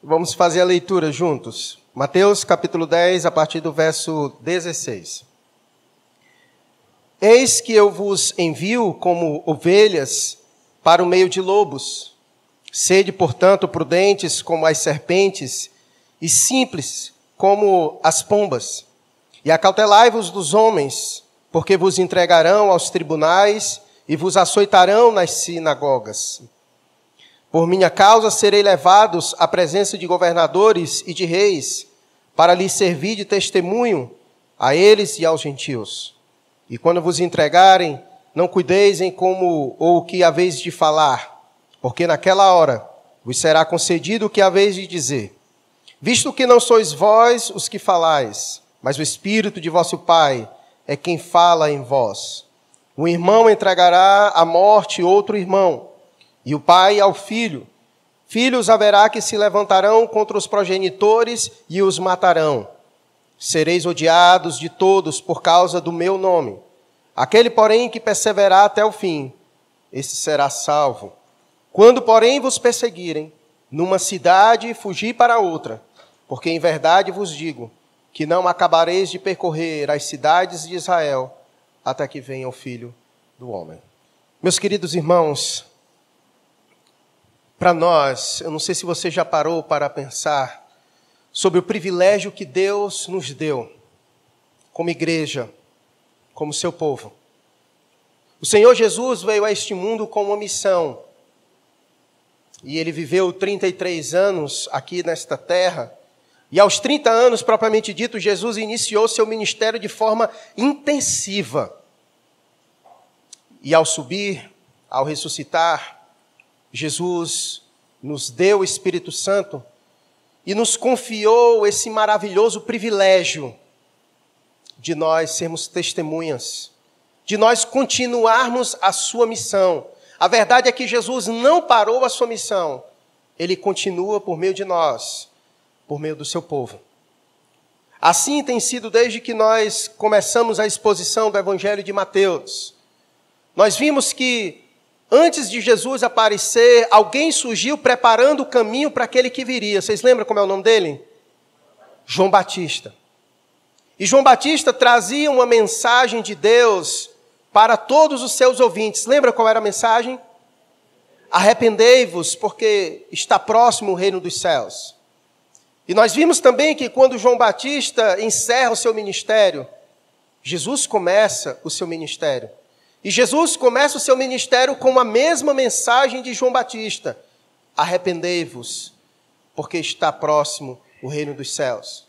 Vamos fazer a leitura juntos. Mateus capítulo 10, a partir do verso 16. Eis que eu vos envio como ovelhas para o meio de lobos. Sede, portanto, prudentes como as serpentes e simples como as pombas. E acautelai-vos dos homens, porque vos entregarão aos tribunais e vos açoitarão nas sinagogas. Por minha causa serei levados à presença de governadores e de reis, para lhes servir de testemunho a eles e aos gentios. E quando vos entregarem, não cuideis em como ou o que haveis de falar, porque naquela hora vos será concedido o que haveis de dizer. Visto que não sois vós os que falais, mas o Espírito de vosso Pai é quem fala em vós. Um irmão entregará à morte outro irmão, e o pai ao filho. Filhos haverá que se levantarão contra os progenitores e os matarão. Sereis odiados de todos por causa do meu nome. Aquele, porém, que perseverar até o fim, esse será salvo. Quando, porém, vos perseguirem, numa cidade fugir para outra, porque em verdade vos digo que não acabareis de percorrer as cidades de Israel até que venha o Filho do Homem. Meus queridos irmãos, para nós, eu não sei se você já parou para pensar sobre o privilégio que Deus nos deu como igreja, como seu povo. O Senhor Jesus veio a este mundo com uma missão. E ele viveu 33 anos aqui nesta terra. E aos 30 anos, propriamente dito, Jesus iniciou seu ministério de forma intensiva. E ao subir, ao ressuscitar, Jesus nos deu o Espírito Santo e nos confiou esse maravilhoso privilégio de nós sermos testemunhas, de nós continuarmos a sua missão. A verdade é que Jesus não parou a sua missão, ele continua por meio de nós, por meio do seu povo. Assim tem sido desde que nós começamos a exposição do Evangelho de Mateus. Nós vimos que antes de Jesus aparecer, alguém surgiu preparando o caminho para aquele que viria. Vocês lembram como é o nome dele? João Batista. E João Batista trazia uma mensagem de Deus para todos os seus ouvintes. Lembra qual era a mensagem? Arrependei-vos, porque está próximo o reino dos céus. E nós vimos também que quando João Batista encerra o seu ministério, Jesus começa o seu ministério. E Jesus começa o seu ministério com a mesma mensagem de João Batista: arrependei-vos, porque está próximo o reino dos céus.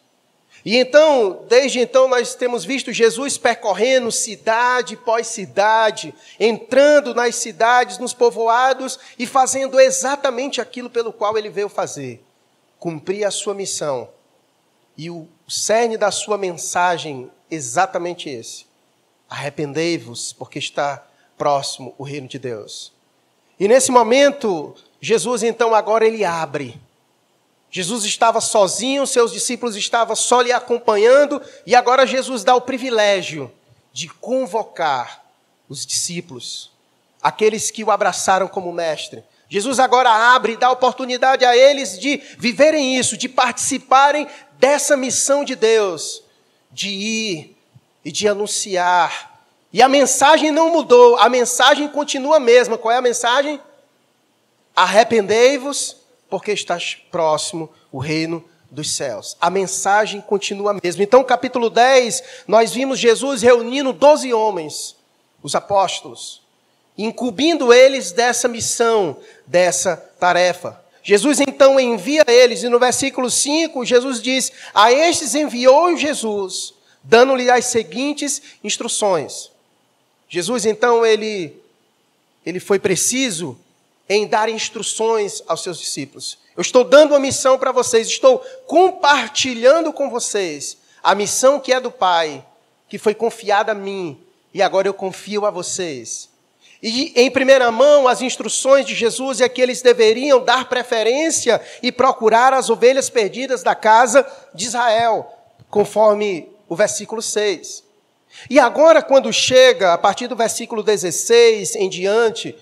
E então, desde então, nós temos visto Jesus percorrendo cidade pós cidade, entrando nas cidades, nos povoados e fazendo exatamente aquilo pelo qual ele veio fazer: cumprir a sua missão. E o cerne da sua mensagem, exatamente esse: Arrependei-vos, porque está próximo o reino de Deus. E nesse momento, Jesus então agora ele abre. Jesus estava sozinho, seus discípulos estavam só lhe acompanhando, e agora Jesus dá o privilégio de convocar os discípulos, aqueles que o abraçaram como mestre. Jesus agora abre e dá oportunidade a eles de viverem isso, de participarem dessa missão de Deus, de ir e de anunciar. E a mensagem não mudou, a mensagem continua a mesma. Qual é a mensagem? Arrependei-vos, porque está próximo o reino dos céus. A mensagem continua a mesma. Então, capítulo 10, nós vimos Jesus reunindo doze homens, os apóstolos, incumbindo eles dessa missão, dessa tarefa. Jesus então envia eles, e no versículo 5, Jesus diz: A estes enviou Jesus dando-lhe as seguintes instruções. Jesus, então, ele, ele foi preciso em dar instruções aos seus discípulos. Eu estou dando uma missão para vocês, estou compartilhando com vocês a missão que é do Pai, que foi confiada a mim, e agora eu confio a vocês. E em primeira mão, as instruções de Jesus é que eles deveriam dar preferência e procurar as ovelhas perdidas da casa de Israel, conforme o versículo 6. E agora, quando chega, a partir do versículo 16 em diante,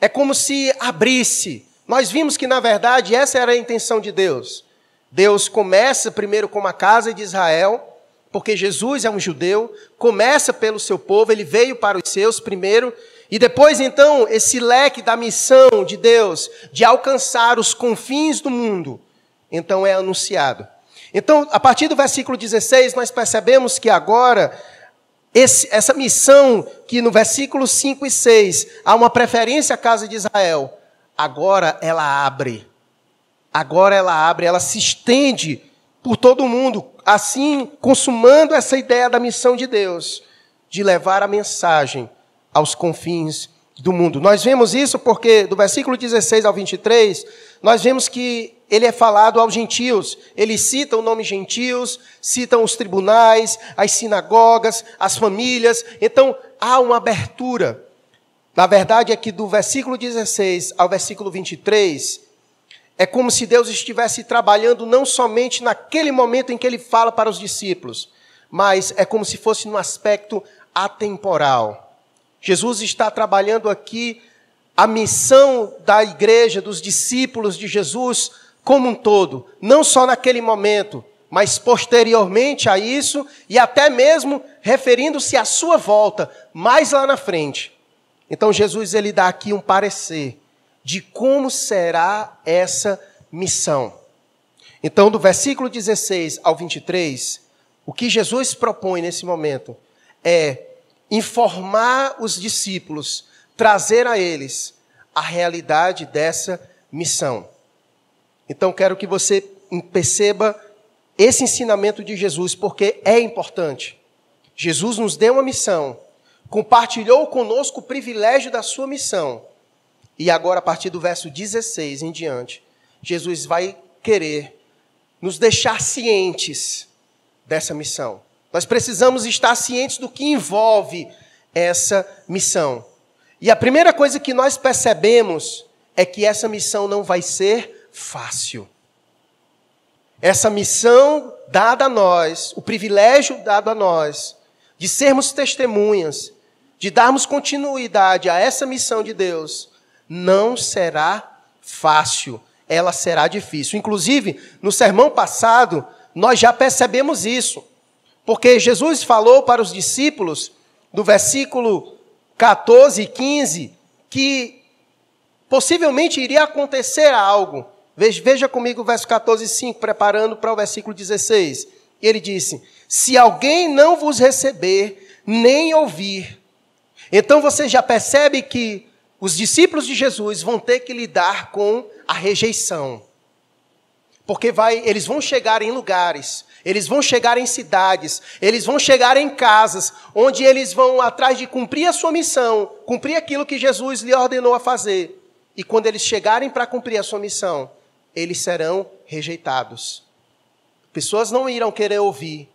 é como se abrisse. Nós vimos que, na verdade, essa era a intenção de Deus. Deus começa primeiro com a casa de Israel, porque Jesus é um judeu, começa pelo seu povo, ele veio para os seus primeiro, e depois então esse leque da missão de Deus de alcançar os confins do mundo, então é anunciado. Então, a partir do versículo 16, nós percebemos que agora esse, essa missão que no versículo 5 e 6 há uma preferência à casa de Israel, agora ela abre. Agora ela abre, ela se estende por todo o mundo, assim consumando essa ideia da missão de Deus, de levar a mensagem aos confins do mundo. Nós vemos isso porque do versículo 16 ao 23, nós vemos que ele é falado aos gentios. Ele cita o nome gentios, citam os tribunais, as sinagogas, as famílias. Então há uma abertura. Na verdade é que do versículo 16 ao versículo 23, é como se Deus estivesse trabalhando não somente naquele momento em que ele fala para os discípulos, mas é como se fosse no aspecto atemporal. Jesus está trabalhando aqui a missão da igreja, dos discípulos de Jesus como um todo, não só naquele momento, mas posteriormente a isso e até mesmo referindo-se à sua volta, mais lá na frente. Então Jesus ele dá aqui um parecer de como será essa missão. Então, do versículo 16 ao 23, o que Jesus propõe nesse momento é informar os discípulos, trazer a eles a realidade dessa missão. Então, quero que você perceba esse ensinamento de Jesus, porque é importante. Jesus nos deu uma missão, compartilhou conosco o privilégio da sua missão e agora, a partir do verso 16 em diante, Jesus vai querer nos deixar cientes dessa missão. Nós precisamos estar cientes do que envolve essa missão. E a primeira coisa que nós percebemos é que essa missão não vai ser fácil. Essa missão dada a nós, o privilégio dado a nós, de sermos testemunhas, de darmos continuidade a essa missão de Deus, não será fácil, ela será difícil. Inclusive, no sermão passado, nós já percebemos isso, porque Jesus falou para os discípulos, no versículo 14 e 15, que possivelmente iria acontecer algo. Veja, comigo o verso 14 e 5, preparando para o versículo 16. Ele disse: Se alguém não vos receber, nem ouvir. Então você já percebe que os discípulos de Jesus vão ter que lidar com a rejeição. Porque vai, eles vão chegar em lugares, eles vão chegar em cidades, eles vão chegar em casas, onde eles vão atrás de cumprir a sua missão, cumprir aquilo que Jesus lhe ordenou a fazer. E quando eles chegarem para cumprir a sua missão, eles serão rejeitados. Pessoas não irão querer ouvir,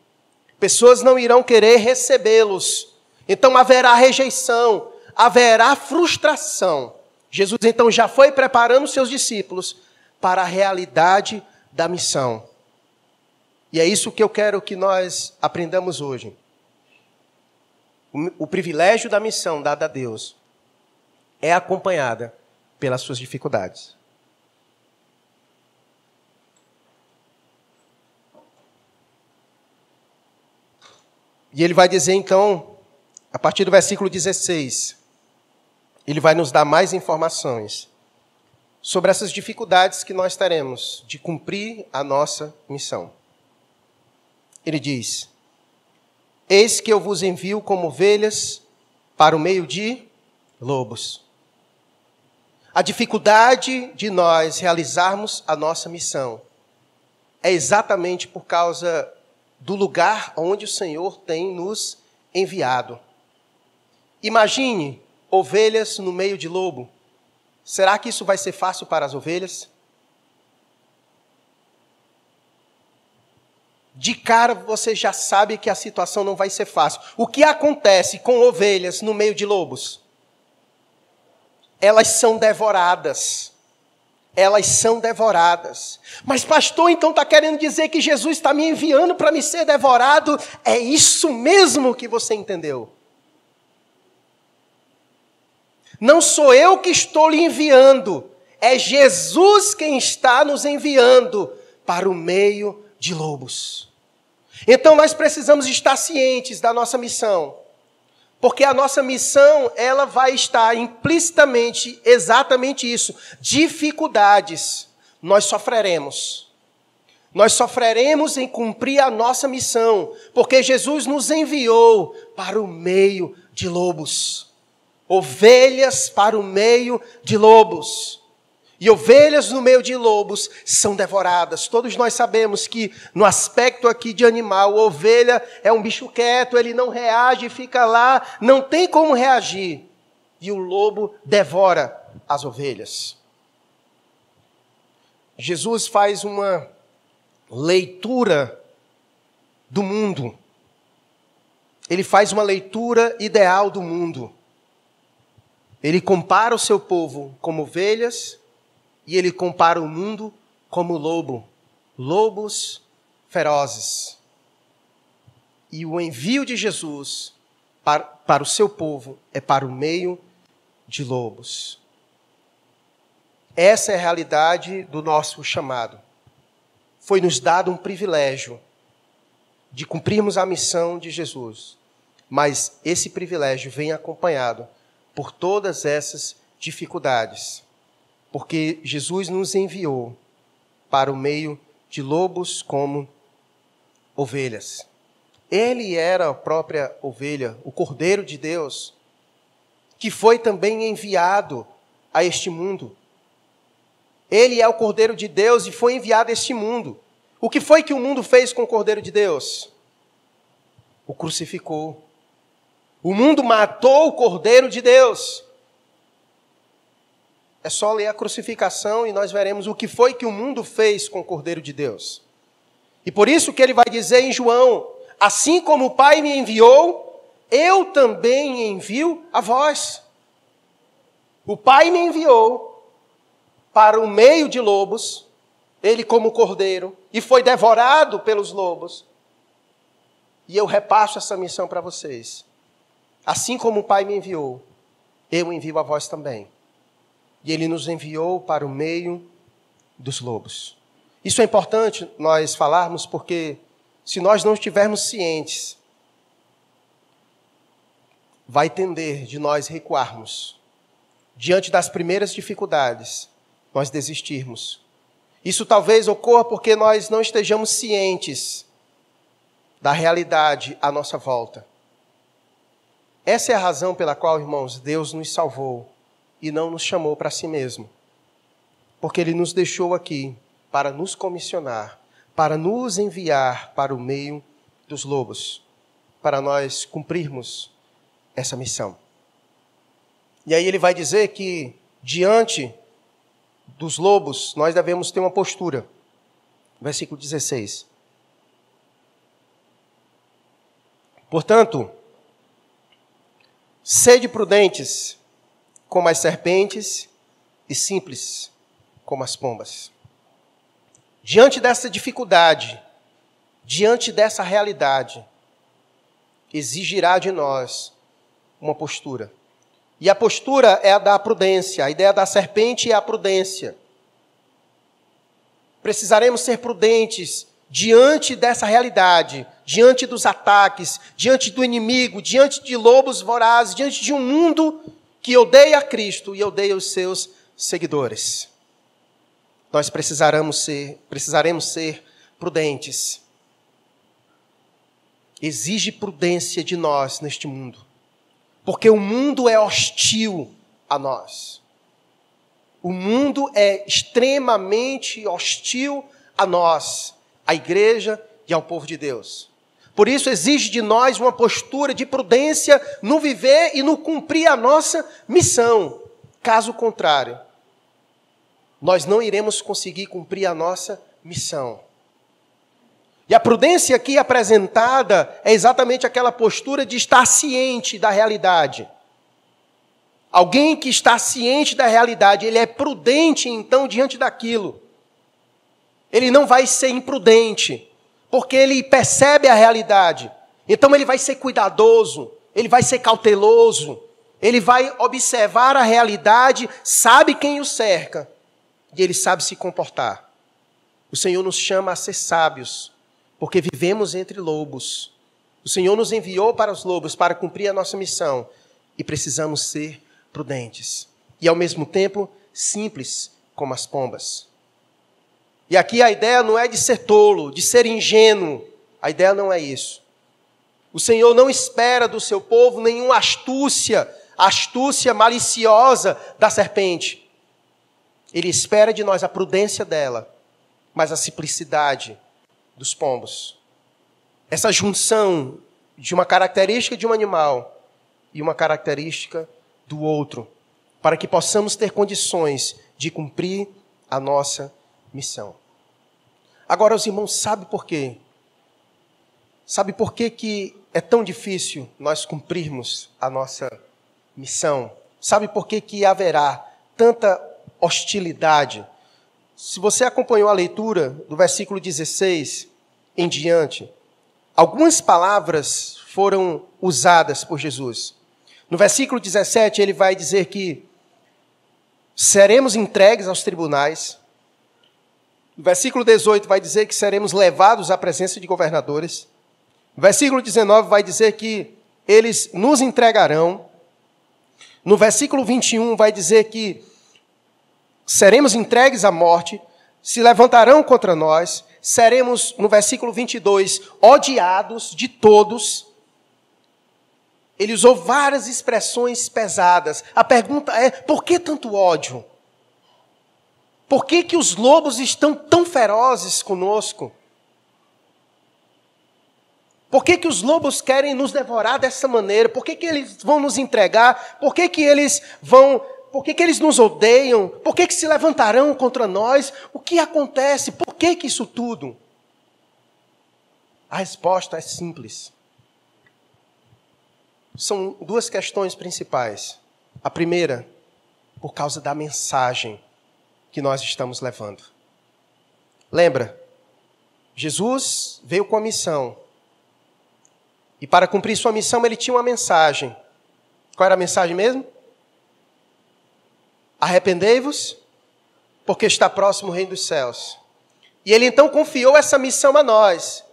pessoas não irão querer recebê-los. Então haverá rejeição, haverá frustração. Jesus então já foi preparando seus discípulos para a realidade da missão. E é isso que eu quero que nós aprendamos hoje. O, privilégio da missão dada a Deus é acompanhada pelas suas dificuldades. E ele vai dizer então, a partir do versículo 16: ele vai nos dar mais informações sobre essas dificuldades que nós teremos de cumprir a nossa missão. Ele diz: Eis que eu vos envio como ovelhas para o meio de lobos. A dificuldade de nós realizarmos a nossa missão é exatamente por causa do lugar onde o Senhor tem nos enviado. Imagine ovelhas no meio de lobo. Será que isso vai ser fácil para as ovelhas? De cara você já sabe que a situação não vai ser fácil. O que acontece com ovelhas no meio de lobos? Elas são devoradas. Elas são devoradas. Mas, pastor, então está querendo dizer que Jesus está me enviando para me ser devorado? É isso mesmo que você entendeu. Não sou eu que estou lhe enviando, é Jesus quem está nos enviando para o meio de lobos. Então nós precisamos estar cientes da nossa missão. Porque a nossa missão, ela vai estar implicitamente exatamente isso, dificuldades nós sofreremos. Nós sofreremos em cumprir a nossa missão, porque Jesus nos enviou para o meio de lobos. Ovelhas para o meio de lobos. E ovelhas no meio de lobos são devoradas. Todos nós sabemos que, no aspecto aqui de animal, ovelha é um bicho quieto, ele não reage, fica lá, não tem como reagir. E o lobo devora as ovelhas. Jesus faz uma leitura do mundo. Ele faz uma leitura ideal do mundo. Ele compara o seu povo como ovelhas e ele compara o mundo como lobo, lobos ferozes. E o envio de Jesus para, para o seu povo é para o meio de lobos. Essa é a realidade do nosso chamado. Foi nos dado um privilégio de cumprirmos a missão de Jesus, mas esse privilégio vem acompanhado por todas essas dificuldades porque Jesus nos enviou para o meio de lobos como ovelhas. Ele era a própria ovelha, o Cordeiro de Deus, que foi também enviado a este mundo. Ele é o Cordeiro de Deus e foi enviado a este mundo. O que foi que o mundo fez com o Cordeiro de Deus? O crucificou. O mundo matou o Cordeiro de Deus. É só ler a crucificação e nós veremos o que foi que o mundo fez com o Cordeiro de Deus. E por isso que ele vai dizer em João: Assim como o Pai me enviou, eu também envio a vós. O Pai me enviou para o meio de lobos, ele como cordeiro, e foi devorado pelos lobos. E eu repasso essa missão para vocês. Assim como o Pai me enviou, eu envio a vós também e ele nos enviou para o meio dos lobos. Isso é importante nós falarmos porque se nós não estivermos cientes, vai tender de nós recuarmos. Diante das primeiras dificuldades, nós desistirmos. Isso talvez ocorra porque nós não estejamos cientes da realidade à nossa volta. Essa é a razão pela qual, irmãos, Deus nos salvou e não nos chamou para si mesmo. Porque ele nos deixou aqui para nos comissionar, para nos enviar para o meio dos lobos, para nós cumprirmos essa missão. E aí ele vai dizer que diante dos lobos nós devemos ter uma postura. Versículo 16. Portanto, sede prudentes como as serpentes e simples como as pombas. Diante dessa dificuldade, diante dessa realidade, exigirá de nós uma postura. E a postura é a da prudência. A ideia da serpente é a prudência. Precisaremos ser prudentes diante dessa realidade, diante dos ataques, diante do inimigo, diante de lobos vorazes, diante de um mundo que odeia Cristo e odeia os seus seguidores. Nós precisaremos ser, precisaremos ser prudentes. Exige prudência de nós neste mundo, porque o mundo é hostil a nós. O mundo é extremamente hostil a nós, à igreja e ao povo de Deus. Por isso, exige de nós uma postura de prudência no viver e no cumprir a nossa missão. Caso contrário, nós não iremos conseguir cumprir a nossa missão. E a prudência aqui apresentada é exatamente aquela postura de estar ciente da realidade. Alguém que está ciente da realidade, ele é prudente então diante daquilo. Ele não vai ser imprudente porque ele percebe a realidade. Então ele vai ser cuidadoso, ele vai ser cauteloso, ele vai observar a realidade, sabe quem o cerca e ele sabe se comportar. O Senhor nos chama a ser sábios, porque vivemos entre lobos. O Senhor nos enviou para os lobos para cumprir a nossa missão e precisamos ser prudentes. E ao mesmo tempo, simples como as pombas. E aqui a ideia não é de ser tolo, de ser ingênuo. A ideia não é isso. O Senhor não espera do seu povo nenhuma astúcia, astúcia maliciosa da serpente. Ele espera de nós a prudência dela, mas a simplicidade dos pombos. Essa junção de uma característica de um animal e uma característica do outro, para que possamos ter condições de cumprir a nossa missão. Agora, os irmãos, sabe por quê? Sabe por quê que é tão difícil nós cumprirmos a nossa missão? Sabe por quê que haverá tanta hostilidade? Se você acompanhou a leitura do versículo 16 em diante, algumas palavras foram usadas por Jesus. No versículo 17, ele vai dizer que seremos entregues aos tribunais. No versículo 18 vai dizer que seremos levados à presença de governadores. No versículo 19 vai dizer que eles nos entregarão. No versículo 21 vai dizer que seremos entregues à morte, se levantarão contra nós, seremos, no versículo 22, odiados de todos. Ele usou várias expressões pesadas. A pergunta é: por que tanto ódio? Por que, que os lobos estão tão ferozes conosco? Por que, que os lobos querem nos devorar dessa maneira? Por que, que eles vão nos entregar? Por que, que eles vão. Por que, que eles nos odeiam? Por que, que se levantarão contra nós? O que acontece? Por que, que isso tudo? A resposta é simples são duas questões principais. A primeira, por causa da mensagem que nós estamos levando. Lembra? Jesus veio com a missão. E para cumprir sua missão, ele tinha uma mensagem. Qual era a mensagem mesmo? Arrependei-vos, porque está próximo o reino dos céus. E ele então confiou essa missão a nós.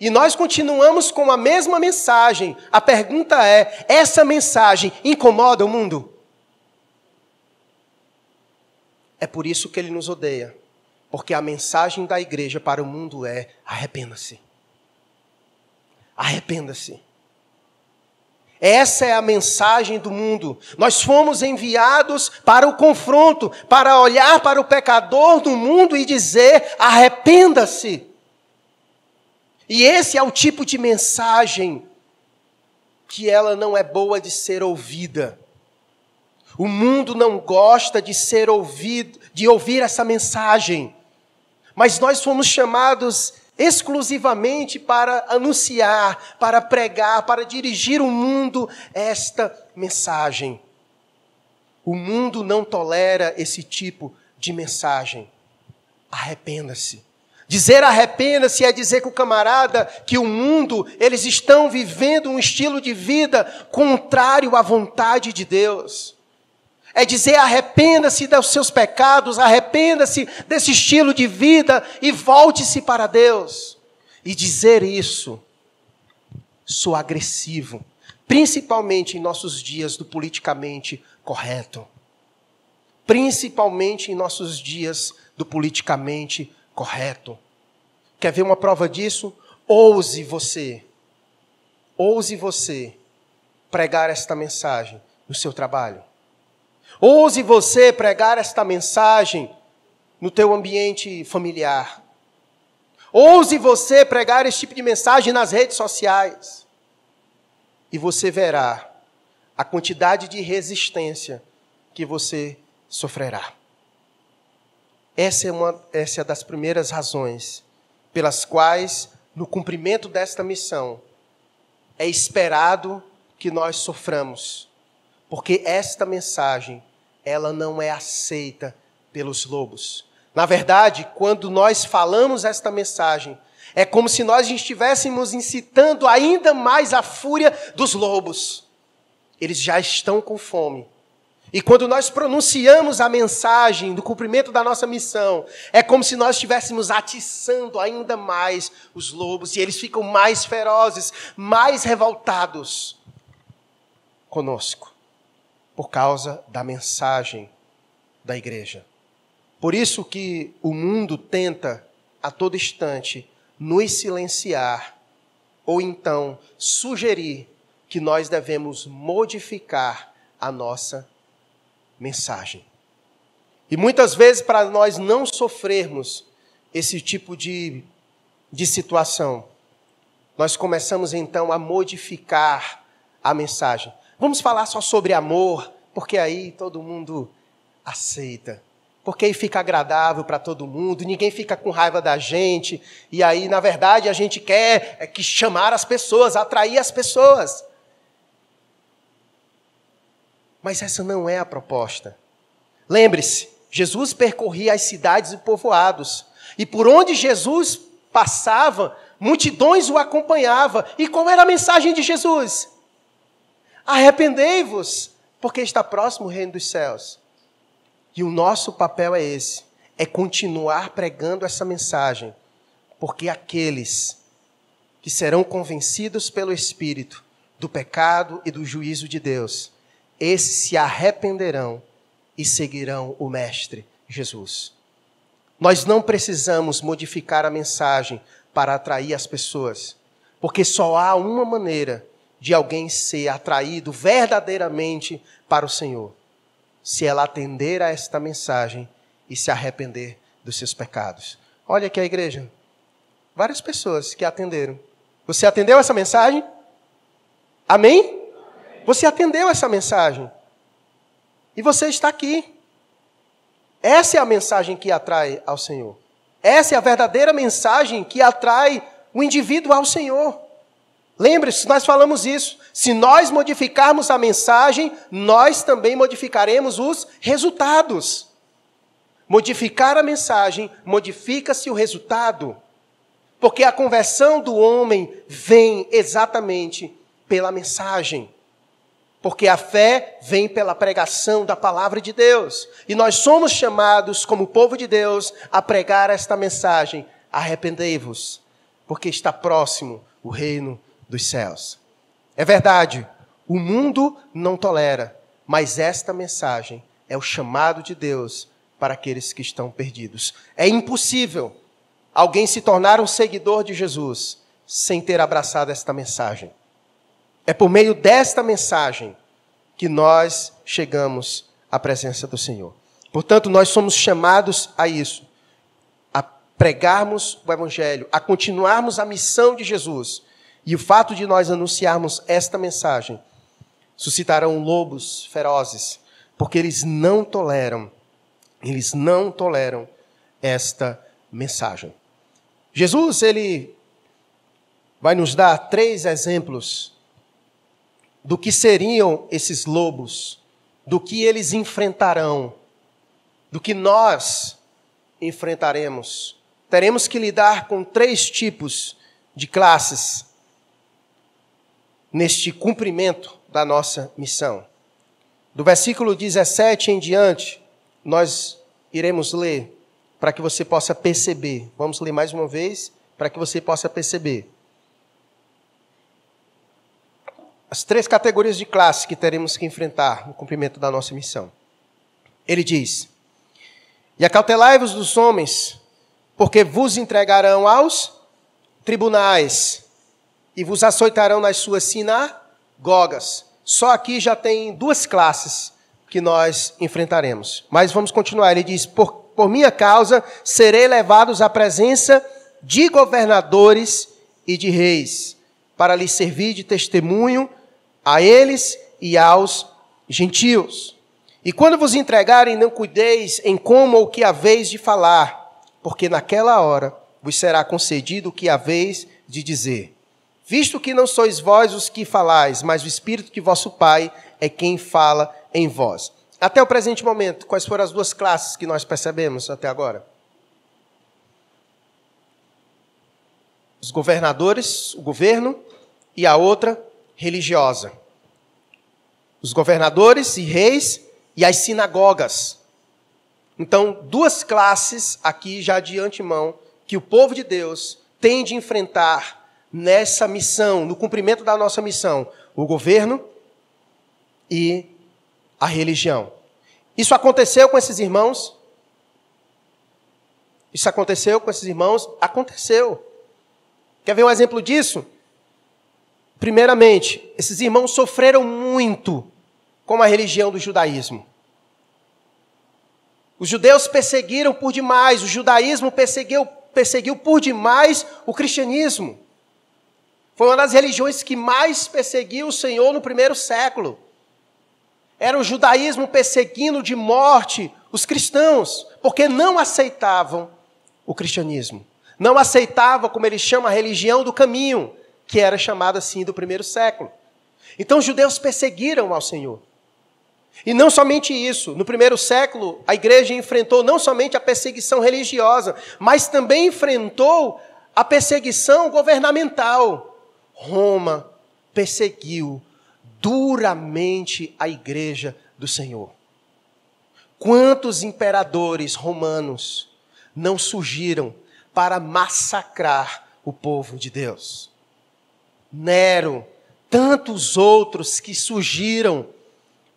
E nós continuamos com a mesma mensagem. A pergunta é: essa mensagem incomoda o mundo? É por isso que ele nos odeia. Porque a mensagem da igreja para o mundo é: arrependa-se. Arrependa-se. Essa é a mensagem do mundo. Nós fomos enviados para o confronto, para olhar para o pecador do mundo e dizer: arrependa-se. E esse é o tipo de mensagem que ela não é boa de ser ouvida. O mundo não gosta de ser ouvido, de ouvir essa mensagem. Mas nós fomos chamados exclusivamente para anunciar, para pregar, para dirigir o mundo esta mensagem. O mundo não tolera esse tipo de mensagem. Arrependa-se. Dizer arrependa-se é dizer que o camarada, que o mundo, eles estão vivendo um estilo de vida contrário à vontade de Deus. É dizer arrependa-se dos seus pecados, arrependa-se desse estilo de vida e volte-se para Deus. E dizer isso, sou agressivo, principalmente em nossos dias do politicamente correto. Principalmente em nossos dias do politicamente correto. Quer ver uma prova disso? Ouse você, ouse você pregar esta mensagem no seu trabalho. Ouse você pregar esta mensagem no teu ambiente familiar. Ouse você pregar esse tipo de mensagem nas redes sociais. E você verá a quantidade de resistência que você sofrerá. Essa é uma essa é das primeiras razões pelas quais, no cumprimento desta missão, é esperado que nós soframos, porque esta mensagem, ela não é aceita pelos lobos. Na verdade, quando nós falamos esta mensagem, é como se nós estivéssemos incitando ainda mais a fúria dos lobos. Eles já estão com fome E quando nós pronunciamos a mensagem do cumprimento da nossa missão, é como se nós estivéssemos atiçando ainda mais os lobos, e eles ficam mais ferozes, mais revoltados conosco, por causa da mensagem da igreja. Por isso que o mundo tenta a todo instante nos silenciar ou então sugerir que nós devemos modificar a nossa mensagem. E muitas vezes, para nós não sofrermos esse tipo de, de situação, nós começamos então a modificar a mensagem. Vamos falar só sobre amor, porque aí todo mundo aceita. Porque aí fica agradável para todo mundo, ninguém fica com raiva da gente, e aí, na verdade, a gente quer é que chamar as pessoas, atrair as pessoas. Mas essa não é a proposta. Lembre-se, Jesus percorria as cidades e povoados. E por onde Jesus passava, multidões o acompanhavam. E qual era a mensagem de Jesus? Arrependei-vos, porque está próximo o reino dos céus. E o nosso papel é esse: é continuar pregando essa mensagem, porque aqueles que serão convencidos pelo Espírito do pecado e do juízo de Deus esses se arrependerão e seguirão o Mestre Jesus. Nós não precisamos modificar a mensagem para atrair as pessoas, porque só há uma maneira de alguém ser atraído verdadeiramente para o Senhor, se ela atender a esta mensagem e se arrepender dos seus pecados. Olha aqui a igreja. Várias pessoas que atenderam. Você atendeu essa mensagem? Amém? Você atendeu essa mensagem. E você está aqui. Essa é a mensagem que atrai ao Senhor. Essa é a verdadeira mensagem que atrai o indivíduo ao Senhor. Lembre-se, nós falamos isso. Se nós modificarmos a mensagem, nós também modificaremos os resultados. Modificar a mensagem, modifica-se o resultado. Porque a conversão do homem vem exatamente pela mensagem. Porque a fé vem pela pregação da palavra de Deus. E nós somos chamados, como povo de Deus, a pregar esta mensagem: arrependei-vos, porque está próximo o reino dos céus. É verdade, o mundo não tolera, mas esta mensagem é o chamado de Deus para aqueles que estão perdidos. É impossível alguém se tornar um seguidor de Jesus sem ter abraçado esta mensagem. É por meio desta mensagem que nós chegamos à presença do Senhor. Portanto, nós somos chamados a isso, a pregarmos o Evangelho, a continuarmos a missão de Jesus. E o fato de nós anunciarmos esta mensagem suscitarão lobos ferozes, porque eles não toleram, eles não toleram esta mensagem. Jesus, ele vai nos dar três exemplos do que seriam esses lobos, do que eles enfrentarão, do que nós enfrentaremos. Teremos que lidar com três tipos de classes neste cumprimento da nossa missão. Do versículo 17 em diante, nós iremos ler para que você possa perceber. Vamos ler mais uma vez para que você possa perceber as três categorias de classe que teremos que enfrentar no cumprimento da nossa missão. Ele diz: E acautelai-vos dos homens, porque vos entregarão aos tribunais e vos açoitarão nas suas sinagogas. Só aqui já tem duas classes que nós enfrentaremos. Mas vamos continuar. Ele diz: Por, por minha causa serei levados à presença de governadores e de reis, para lhes servir de testemunho a eles e aos gentios. E quando vos entregarem, não cuideis em como ou que haveis de falar, porque naquela hora vos será concedido o que haveis de dizer. Visto que não sois vós os que falais, mas o Espírito que vosso Pai é quem fala em vós. Até o presente momento, quais foram as duas classes que nós percebemos até agora? Os governadores, o governo, e a outra, religiosa. Os governadores e reis e as sinagogas. Então, duas classes aqui já de antemão que o povo de Deus tem de enfrentar nessa missão, no cumprimento da nossa missão: o governo e a religião. Isso aconteceu com esses irmãos? Isso aconteceu com esses irmãos? Aconteceu. Quer ver um exemplo disso? Primeiramente, esses irmãos sofreram muito com a religião do judaísmo. Os judeus perseguiram por demais, o judaísmo perseguiu, perseguiu por demais o cristianismo. Foi uma das religiões que mais perseguiu o Senhor no primeiro século. Era o judaísmo perseguindo de morte os cristãos, porque não aceitavam o cristianismo. Não aceitava, como ele chama, a religião do caminho, que era chamada assim do primeiro século. Então os judeus perseguiram ao Senhor. E não somente isso, no primeiro século, a igreja enfrentou não somente a perseguição religiosa, mas também enfrentou a perseguição governamental. Roma perseguiu duramente a igreja do Senhor. Quantos imperadores romanos não surgiram para massacrar o povo de Deus? Nero, tantos outros que surgiram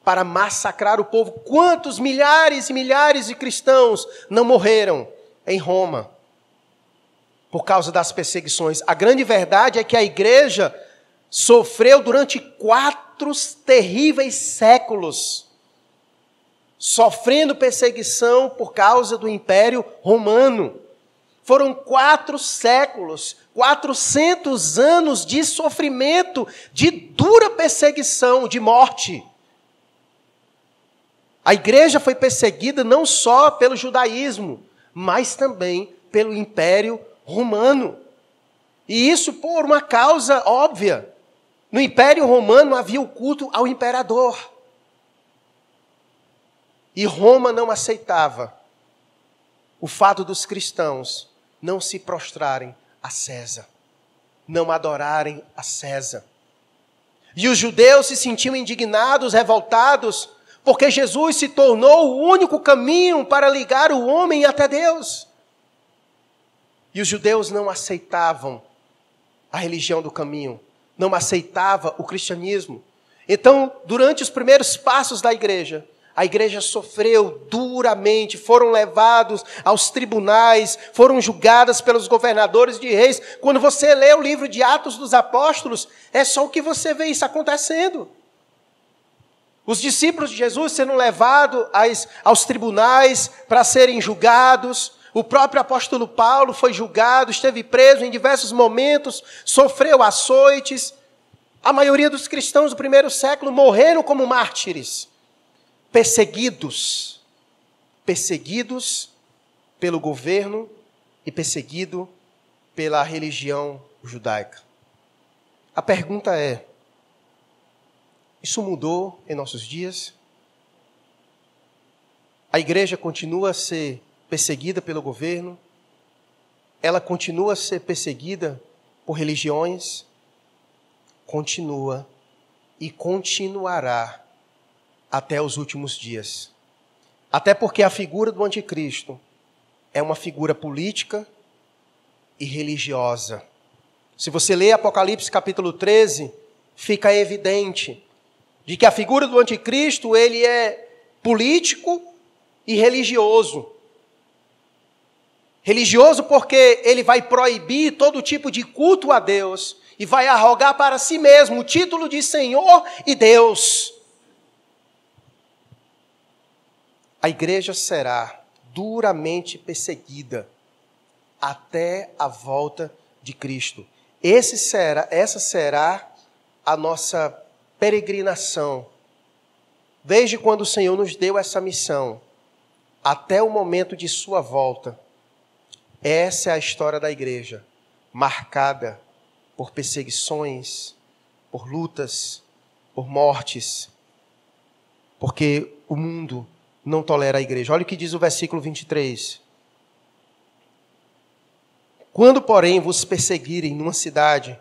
para massacrar o povo. Quantos milhares e milhares de cristãos não morreram em Roma por causa das perseguições? A grande verdade é que a igreja sofreu durante quatro terríveis séculos, sofrendo perseguição por causa do Império Romano. Foram quatro séculos, quatrocentos anos de sofrimento, de dura perseguição, de morte. A igreja foi perseguida não só pelo judaísmo, mas também pelo Império Romano. E isso por uma causa óbvia. No Império Romano havia o culto ao imperador. E Roma não aceitava o fato dos cristãos não se prostrarem a César, não adorarem a César. E os judeus se sentiam indignados, revoltados, porque Jesus se tornou o único caminho para ligar o homem até Deus. E os judeus não aceitavam a religião do caminho, não aceitava o cristianismo. Então, durante os primeiros passos da igreja, a igreja sofreu duramente, foram levados aos tribunais, foram julgadas pelos governadores de reis. Quando você lê o livro de Atos dos Apóstolos, é só o que você vê isso acontecendo. Os discípulos de Jesus sendo levados aos, tribunais para serem julgados. O próprio apóstolo Paulo foi julgado, esteve preso em diversos momentos, sofreu açoites. A maioria dos cristãos do primeiro século morreram como mártires, perseguidos, perseguidos pelo governo e perseguido pela religião judaica. A pergunta é: isso mudou em nossos dias? A igreja continua a ser perseguida pelo governo? Ela continua a ser perseguida por religiões? Continua e continuará até os últimos dias. Até porque a figura do anticristo é uma figura política e religiosa. Se você ler Apocalipse capítulo 13, fica evidente de que a figura do anticristo ele é político e religioso. Religioso porque ele vai proibir todo tipo de culto a Deus e vai arrogar para si mesmo o título de Senhor e Deus. A igreja será duramente perseguida até a volta de Cristo. Esse será, essa será a nossa peregrinação, desde quando o Senhor nos deu essa missão, até o momento de sua volta, essa é a história da igreja, marcada por perseguições, por lutas, por mortes, porque o mundo não tolera a igreja. Olha o que diz o versículo 23. Quando, porém, vos perseguirem numa cidade,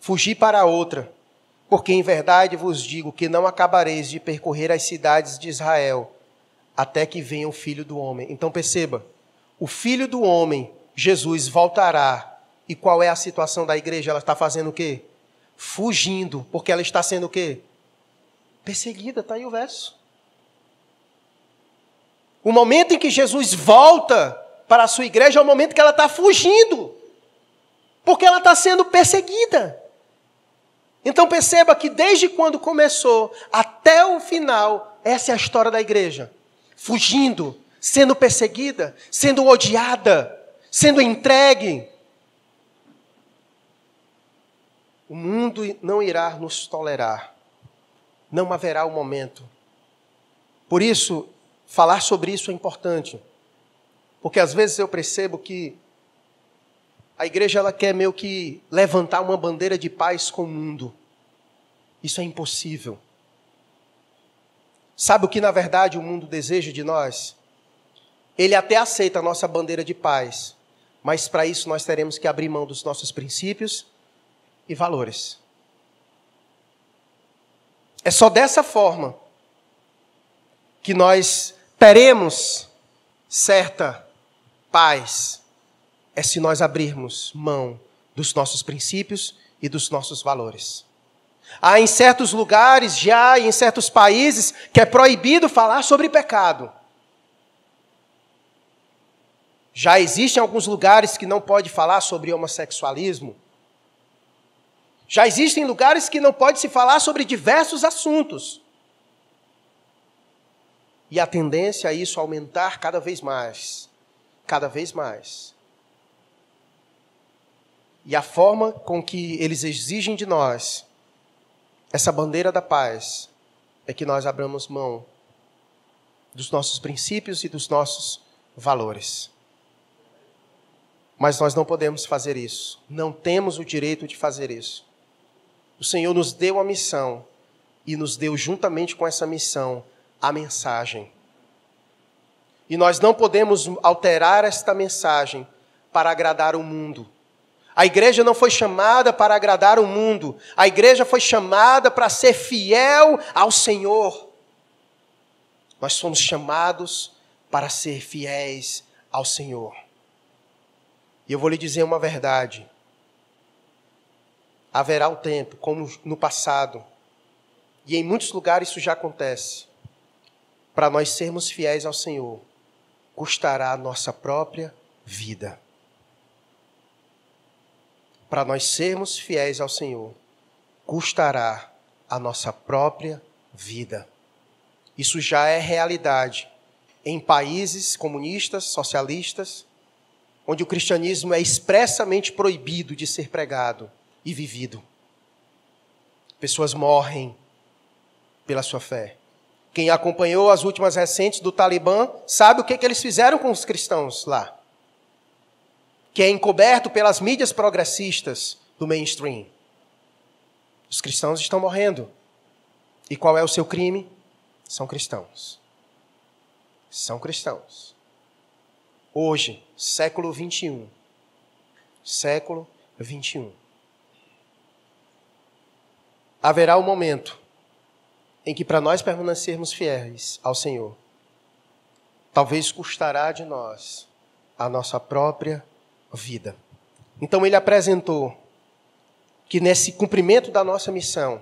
fugi para outra Porque em verdade vos digo que não acabareis de percorrer as cidades de Israel até que venha o filho do homem. Então perceba, o filho do homem, Jesus, voltará. E qual é a situação da igreja? Ela está fazendo o quê? Fugindo, porque ela está sendo o quê? Perseguida, está aí o verso. O momento em que Jesus volta para a sua igreja é o momento que ela está fugindo, porque ela está sendo perseguida. Então perceba que desde quando começou até o final, essa é a história da igreja fugindo, sendo perseguida, sendo odiada, sendo entregue. O mundo não irá nos tolerar. Não haverá o um momento. Por isso, falar sobre isso é importante. Porque às vezes eu percebo que a igreja ela quer meio que levantar uma bandeira de paz com o mundo. Isso é impossível. Sabe o que na verdade o mundo deseja de nós? Ele até aceita a nossa bandeira de paz, mas para isso nós teremos que abrir mão dos nossos princípios e valores. É só dessa forma que nós teremos certa paz. É se nós abrirmos mão dos nossos princípios e dos nossos valores. Há em certos lugares, já em certos países, que é proibido falar sobre pecado. Já existem alguns lugares que não pode falar sobre homossexualismo. Já existem lugares que não pode se falar sobre diversos assuntos. E a tendência é isso aumentar cada vez mais. Cada vez mais. E a forma com que eles exigem de nós essa bandeira da paz é que nós abramos mão dos nossos princípios e dos nossos valores. Mas nós não podemos fazer isso. Não temos o direito de fazer isso. O Senhor nos deu a missão e nos deu, juntamente com essa missão, a mensagem. E nós não podemos alterar esta mensagem para agradar o mundo a igreja não foi chamada para agradar o mundo, a igreja foi chamada para ser fiel ao Senhor. Nós somos chamados para ser fiéis ao Senhor. E eu vou lhe dizer uma verdade. Haverá um tempo, como no passado, e em muitos lugares isso já acontece, para nós sermos fiéis ao Senhor, custará a nossa própria vida para nós sermos fiéis ao Senhor, custará a nossa própria vida. Isso já é realidade em países comunistas, socialistas, onde o cristianismo é expressamente proibido de ser pregado e vivido. Pessoas morrem pela sua fé. Quem acompanhou as últimas recentes do Talibã sabe o que, que eles fizeram com os cristãos lá que é encoberto pelas mídias progressistas do mainstream. Os cristãos estão morrendo. E qual é o seu crime? São cristãos. São cristãos. Hoje, século 21. Século 21. Haverá um momento em que, para nós permanecermos fiéis ao Senhor, talvez custará de nós a nossa própria vida. Então ele apresentou que nesse cumprimento da nossa missão,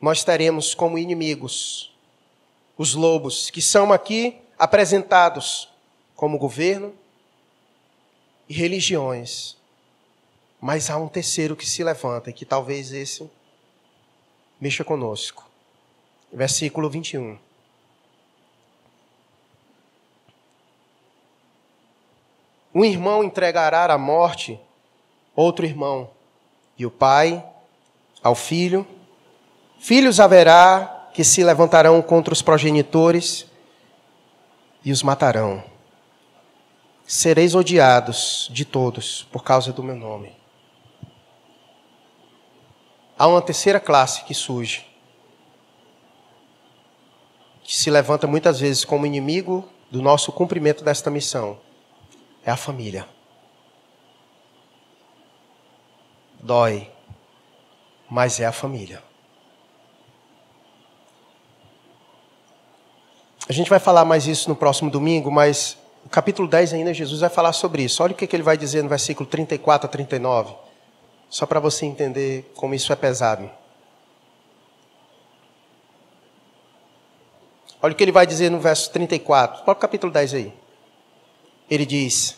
nós teremos como inimigos os lobos, que são aqui apresentados como governo e religiões. Mas há um terceiro que se levanta, e que talvez esse mexa conosco. Versículo 21. Um irmão entregará à morte outro irmão, e o pai ao filho. Filhos haverá que se levantarão contra os progenitores e os matarão sereis odiados de todos por causa do meu nome. Há uma terceira classe que surge, que se levanta muitas vezes como inimigo do nosso cumprimento desta missão: é a família. Dói, mas é a família. A gente vai falar mais isso no próximo domingo, mas o capítulo 10 ainda Jesus vai falar sobre isso. Olha o que ele vai dizer no versículo 34 a 39. Só para você entender como isso é pesado. Olha o que ele vai dizer no verso 34. Olha o capítulo 10 aí. Ele diz: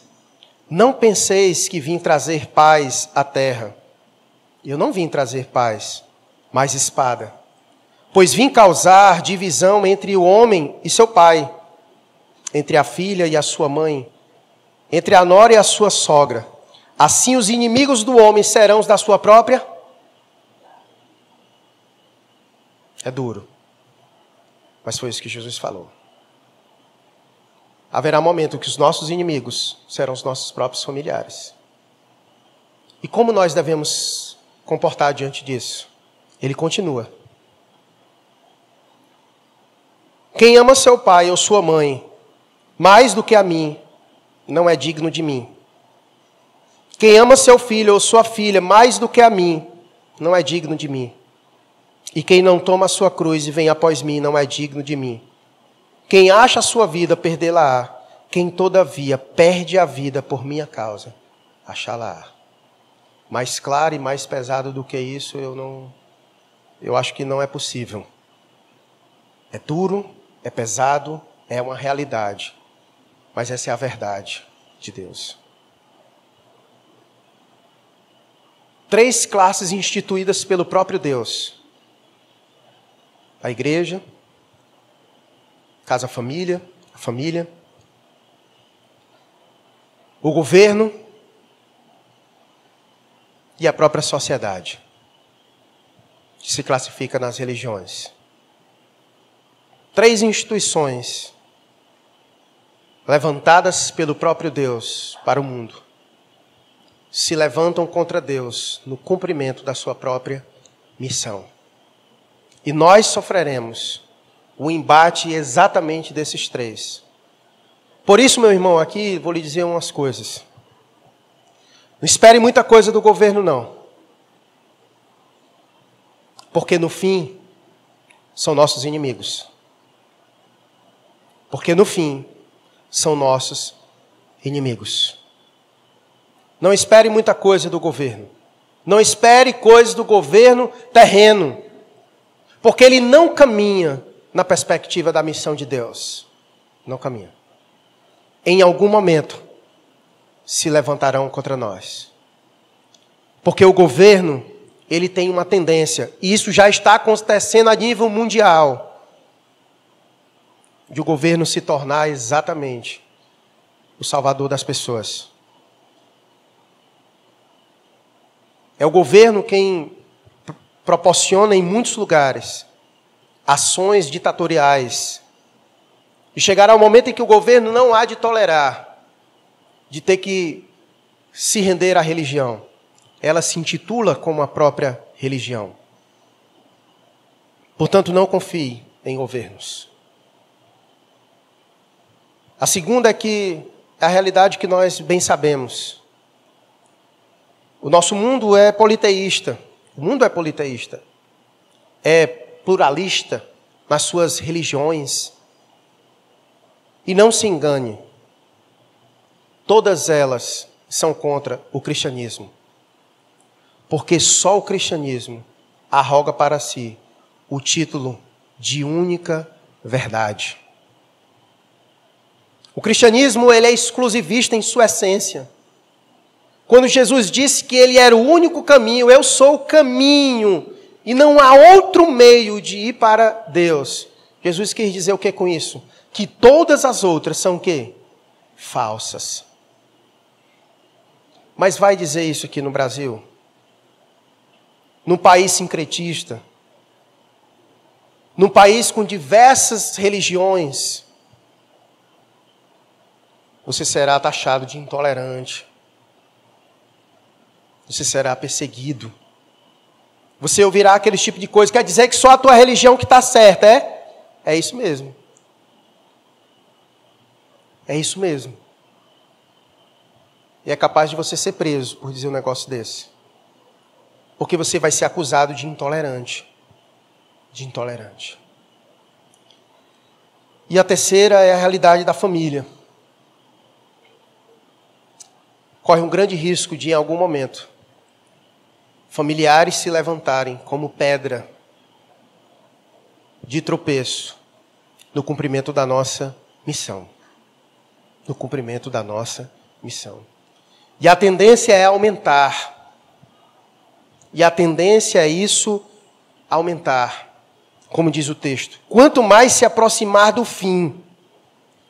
Não penseis que vim trazer paz à terra. Eu não vim trazer paz, mas espada. Pois vim causar divisão entre o homem e seu pai, entre a filha e a sua mãe, entre a nora e a sua sogra. Assim os inimigos do homem serão os da sua própria. É duro. Mas foi isso que Jesus falou. Haverá momento que os nossos inimigos serão os nossos próprios familiares. E como nós devemos comportar diante disso? Ele continua. Quem ama seu pai ou sua mãe mais do que a mim, não é digno de mim. Quem ama seu filho ou sua filha mais do que a mim, não é digno de mim. E quem não toma a sua cruz e vem após mim, não é digno de mim. Quem acha a sua vida, perdê-la-á. Quem, todavia, perde a vida por minha causa, achá-la-á. Mais claro e mais pesado do que isso, eu não. Eu acho que não é possível. É duro, é pesado, é uma realidade. Mas essa é a verdade de Deus. Três classes instituídas pelo próprio Deus: a igreja, casa família, a família, o governo e a própria sociedade, que se classifica nas religiões. Três instituições levantadas pelo próprio Deus para o mundo, se levantam contra Deus no cumprimento da sua própria missão. E nós sofreremos o embate exatamente desses três. Por isso, meu irmão, aqui vou lhe dizer umas coisas. Não espere muita coisa do governo, não. Porque no fim, são nossos inimigos. Porque no fim, são nossos inimigos. Não espere muita coisa do governo. Não espere coisas do governo terreno. Porque ele não caminha na perspectiva da missão de Deus. Não caminha. Em algum momento se levantarão contra nós. Porque o governo, ele tem uma tendência, e isso já está acontecendo a nível mundial de o governo se tornar exatamente o salvador das pessoas. É o governo quem proporciona em muitos lugares ações ditatoriais. E chegará o momento em que o governo não há de tolerar de ter que se render à religião. Ela se intitula como a própria religião. Portanto, não confie em governos. A segunda é que é a realidade que nós bem sabemos. O nosso mundo é politeísta. O mundo é politeísta. É pluralista nas suas religiões. E não se engane, todas elas são contra o cristianismo. Porque só o cristianismo arroga para si o título de única verdade. O cristianismo ele é exclusivista em sua essência. Quando Jesus disse que ele era o único caminho, eu sou o caminho e não há outro meio de ir para Deus. Jesus quis dizer o que com isso? Que todas as outras são quê? Falsas. Mas vai dizer isso aqui no Brasil? Num país sincretista, num país com diversas religiões, você será taxado de intolerante. Você será perseguido. Você ouvirá aquele tipo de coisa. Quer dizer que só a tua religião que está certa, é? É isso mesmo. É isso mesmo. E é capaz de você ser preso por dizer um negócio desse. Porque você vai ser acusado de intolerante. De intolerante. E a terceira é a realidade da família. Corre um grande risco de, em algum momento, familiares se levantarem como pedra de tropeço no cumprimento da nossa missão. No cumprimento da nossa missão. E a tendência é aumentar. E a tendência é isso aumentar. Como diz o texto. Quanto mais se aproximar do fim,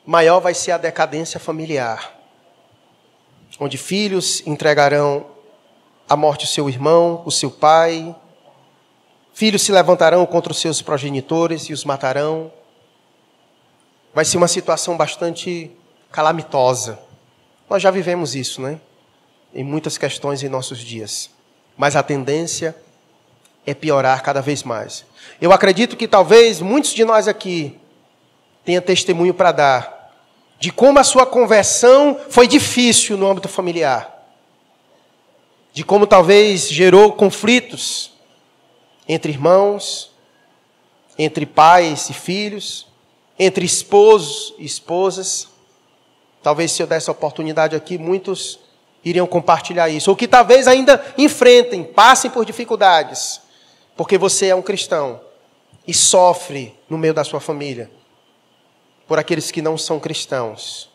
maior vai ser a decadência familiar. Onde filhos entregarão à morte o seu irmão, o seu pai, filhos se levantarão contra os seus progenitores e os matarão. Vai ser uma situação bastante calamitosa. Nós já vivemos isso, né? Em muitas questões em nossos dias. Mas a tendência é piorar cada vez mais. Eu acredito que talvez muitos de nós aqui tenham testemunho para dar de como a sua conversão foi difícil no âmbito familiar. De como talvez gerou conflitos entre irmãos, entre pais e filhos, entre esposos e esposas. Talvez se eu desse a oportunidade aqui, muitos iriam compartilhar isso. Ou que talvez ainda enfrentem, passem por dificuldades, porque você é um cristão e sofre no meio da sua família por aqueles que não são cristãos.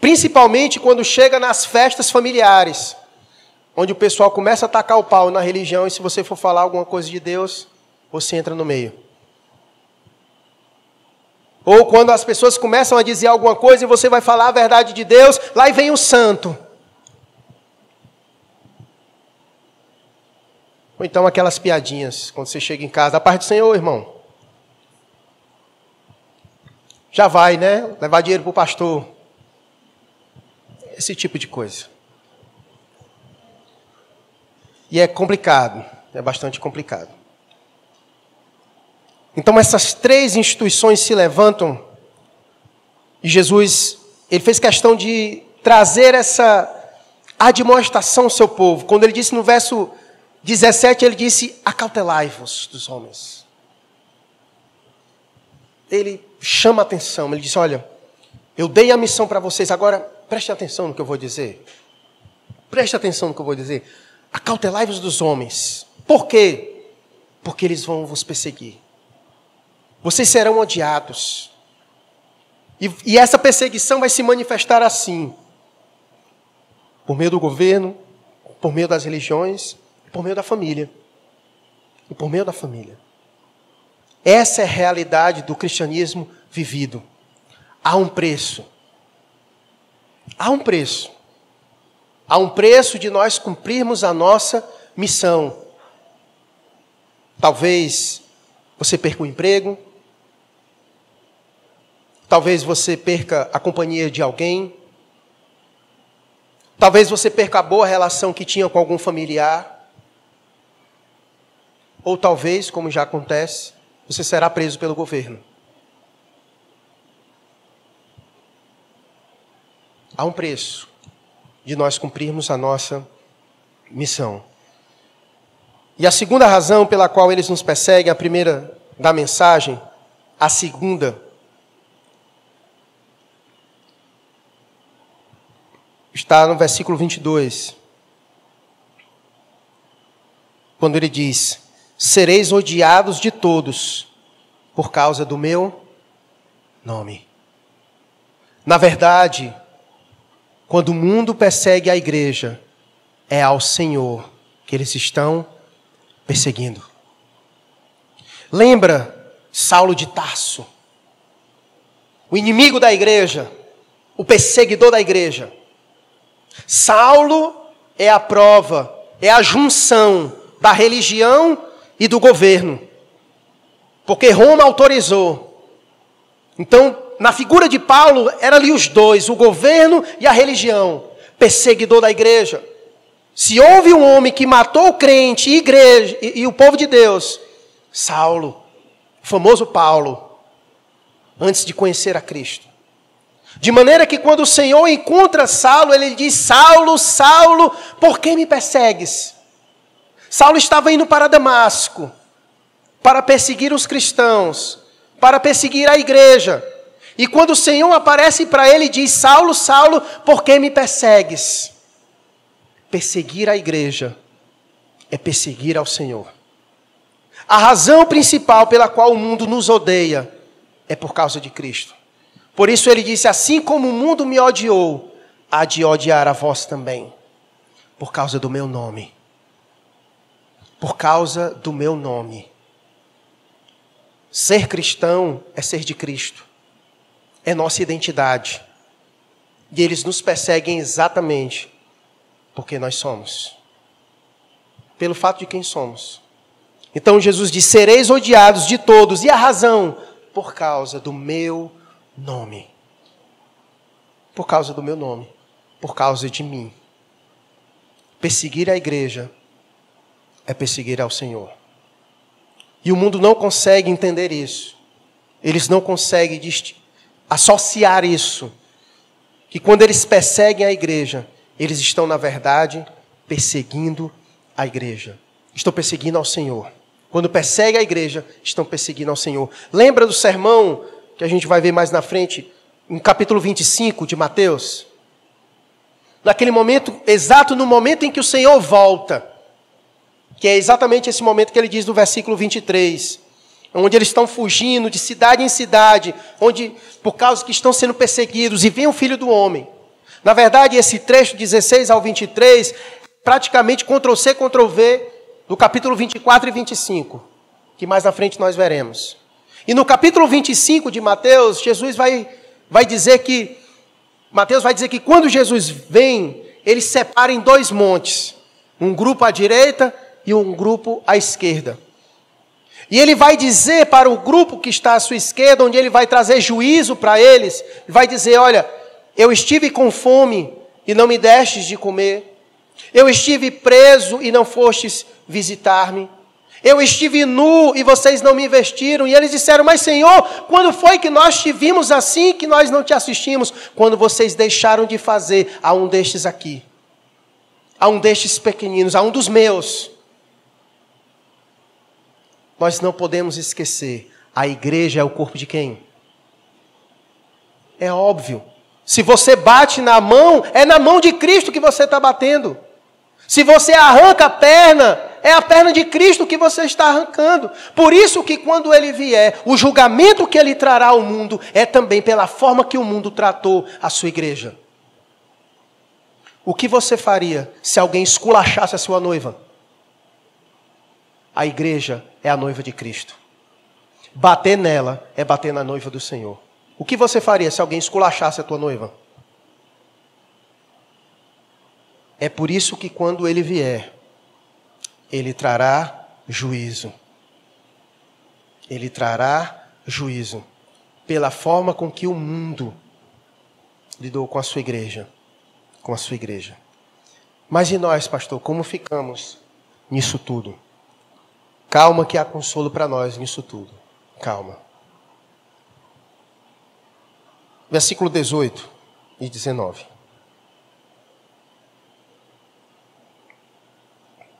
Principalmente quando chega nas festas familiares, onde o pessoal começa a tacar o pau na religião e se você for falar alguma coisa de Deus, você entra no meio. Ou quando as pessoas começam a dizer alguma coisa e você vai falar a verdade de Deus, lá vem o santo. Ou então aquelas piadinhas, quando você chega em casa, a parte do Senhor, irmão. Já vai, né? Levar dinheiro para o pastor. Esse tipo de coisa. E é complicado, é bastante complicado. Então essas três instituições se levantam e Jesus, ele fez questão de trazer essa admoestação ao seu povo. Quando ele disse no verso 17, ele disse: Acautelai-vos dos homens. Ele chama a atenção, ele disse: Olha, eu dei a missão para vocês, agora preste atenção no que eu vou dizer. Preste atenção no que eu vou dizer. Acautelai-vos dos homens. Por quê? Porque eles vão vos perseguir. Vocês serão odiados. E, e essa perseguição vai se manifestar assim: por meio do governo, por meio das religiões, por meio da família. E por meio da família. Essa é a realidade do cristianismo vivido. Há um preço. Há um preço. Há um preço de nós cumprirmos a nossa missão. Talvez você perca o emprego. Talvez você perca a companhia de alguém. Talvez você perca a boa relação que tinha com algum familiar. Ou talvez, como já acontece, você será preso pelo governo. Há um preço de nós cumprirmos a nossa missão. E a segunda razão pela qual eles nos perseguem, a primeira da mensagem, a segunda, está no versículo 22. Quando ele diz: sereis odiados de todos por causa do meu nome. Na verdade, quando o mundo persegue a igreja, é ao Senhor que eles estão perseguindo. Lembra Saulo de Tarso, o inimigo da igreja, o perseguidor da igreja. Saulo é a prova, é a junção da religião e do governo. Porque Roma autorizou. Então, na figura de Paulo, eram ali os dois, o governo e a religião, perseguidor da igreja. Se houve um homem que matou o crente e, igreja, e, e o povo de Deus, Saulo, o famoso Paulo, antes de conhecer a Cristo. De maneira que quando o Senhor encontra Saulo, ele diz: Saulo, Saulo, por que me persegues? Saulo estava indo para Damasco para perseguir os cristãos, para perseguir a igreja. E quando o Senhor aparece para ele diz: Saulo, Saulo, por que me persegues? Perseguir a igreja é perseguir ao Senhor. A razão principal pela qual o mundo nos odeia é por causa de Cristo. Por isso ele disse: Assim como o mundo me odiou, há de odiar a vós também, por causa do meu nome. Por causa do meu nome. Ser cristão é ser de Cristo, é nossa identidade. E eles nos perseguem exatamente porque nós somos, pelo fato de quem somos. Então Jesus diz: Sereis odiados de todos, e a razão? Por causa do meu nome. Por causa do meu nome. Por causa de mim. Perseguir a igreja é perseguir ao Senhor. E o mundo não consegue entender isso. Eles não conseguem associar isso. Que quando eles perseguem a igreja, eles estão, na verdade, perseguindo a igreja. Estão perseguindo ao Senhor. Quando perseguem a igreja, estão perseguindo ao Senhor. Lembra do sermão que a gente vai ver mais na frente, em capítulo 25 de Mateus? Naquele momento, exato no momento em que o Senhor volta, que é exatamente esse momento que ele diz no versículo 23, onde eles estão fugindo de cidade em cidade, onde por causa que estão sendo perseguidos, e vem o filho do homem. Na verdade, esse trecho 16 ao 23, praticamente Ctrl C, Ctrl V, do capítulo 24 e 25, que mais na frente nós veremos. E no capítulo 25 de Mateus, Jesus vai, vai dizer que, Mateus vai dizer que quando Jesus vem, ele separa em dois montes, um grupo à direita e um grupo à esquerda. E ele vai dizer para o grupo que está à sua esquerda, onde ele vai trazer juízo para eles, vai dizer: Olha, eu estive com fome e não me destes de comer. Eu estive preso e não fostes visitar-me. Eu estive nu e vocês não me vestiram. E eles disseram: Mas Senhor, quando foi que nós te vimos assim que nós não te assistimos? Quando vocês deixaram de fazer a um destes aqui, a um destes pequeninos, a um dos meus. Nós não podemos esquecer: a igreja é o corpo de quem? É óbvio. Se você bate na mão, é na mão de Cristo que você está batendo. Se você arranca a perna, é a perna de Cristo que você está arrancando. Por isso que quando ele vier, o julgamento que ele trará ao mundo é também pela forma que o mundo tratou a sua igreja. O que você faria se alguém esculachasse a sua noiva? A igreja é a noiva de Cristo. Bater nela é bater na noiva do Senhor. O que você faria se alguém esculachasse a tua noiva? É por isso que quando ele vier, ele trará juízo. Ele trará juízo pela forma com que o mundo lidou com a sua igreja, com a sua igreja. Mas e nós, pastor, como ficamos nisso tudo? Calma que há consolo para nós nisso tudo. Calma. versículo 18 e 19.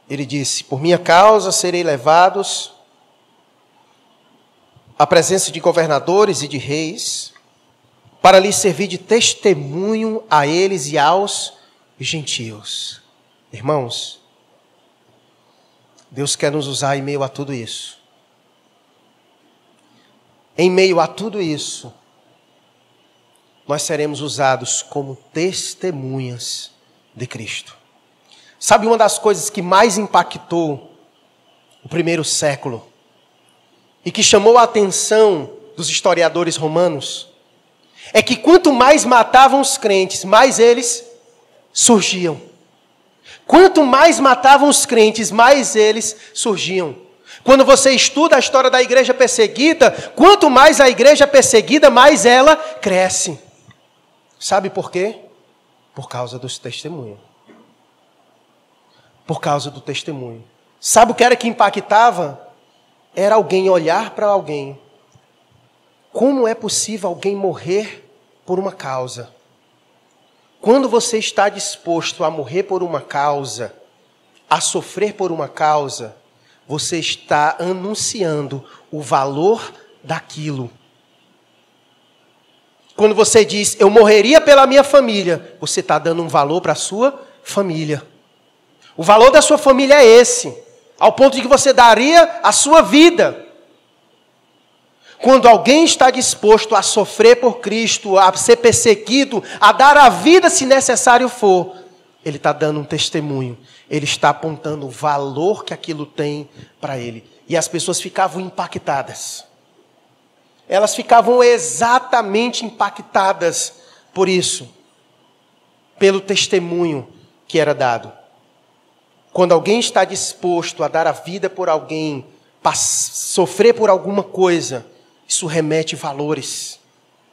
Ele disse: Por minha causa serei levados à presença de governadores e de reis, para lhes servir de testemunho a eles e aos gentios. Irmãos, Deus quer nos usar em meio a tudo isso. Em meio a tudo isso, nós seremos usados como testemunhas de Cristo. Sabe uma das coisas que mais impactou o primeiro século e que chamou a atenção dos historiadores romanos? É que quanto mais matavam os crentes, mais eles surgiam. Quanto mais matavam os crentes, mais eles surgiam. Quando você estuda a história da igreja perseguida, quanto mais a igreja perseguida, mais ela cresce. Sabe por quê? Por causa dos testemunhos. Por causa do testemunho. Sabe o que era que impactava? Era alguém olhar para alguém. Como é possível alguém morrer por uma causa? Quando você está disposto a morrer por uma causa, a sofrer por uma causa, você está anunciando o valor daquilo. Quando você diz, eu morreria pela minha família, você está dando um valor para a sua família. O valor da sua família é esse, ao ponto de que você daria a sua vida. Quando alguém está disposto a sofrer por Cristo, a ser perseguido, a dar a vida se necessário for, ele está dando um testemunho, ele está apontando o valor que aquilo tem para ele. E as pessoas ficavam impactadas. Elas ficavam exatamente impactadas por isso, pelo testemunho que era dado. Quando alguém está disposto a dar a vida por alguém, sofrer por alguma coisa, isso remete valores.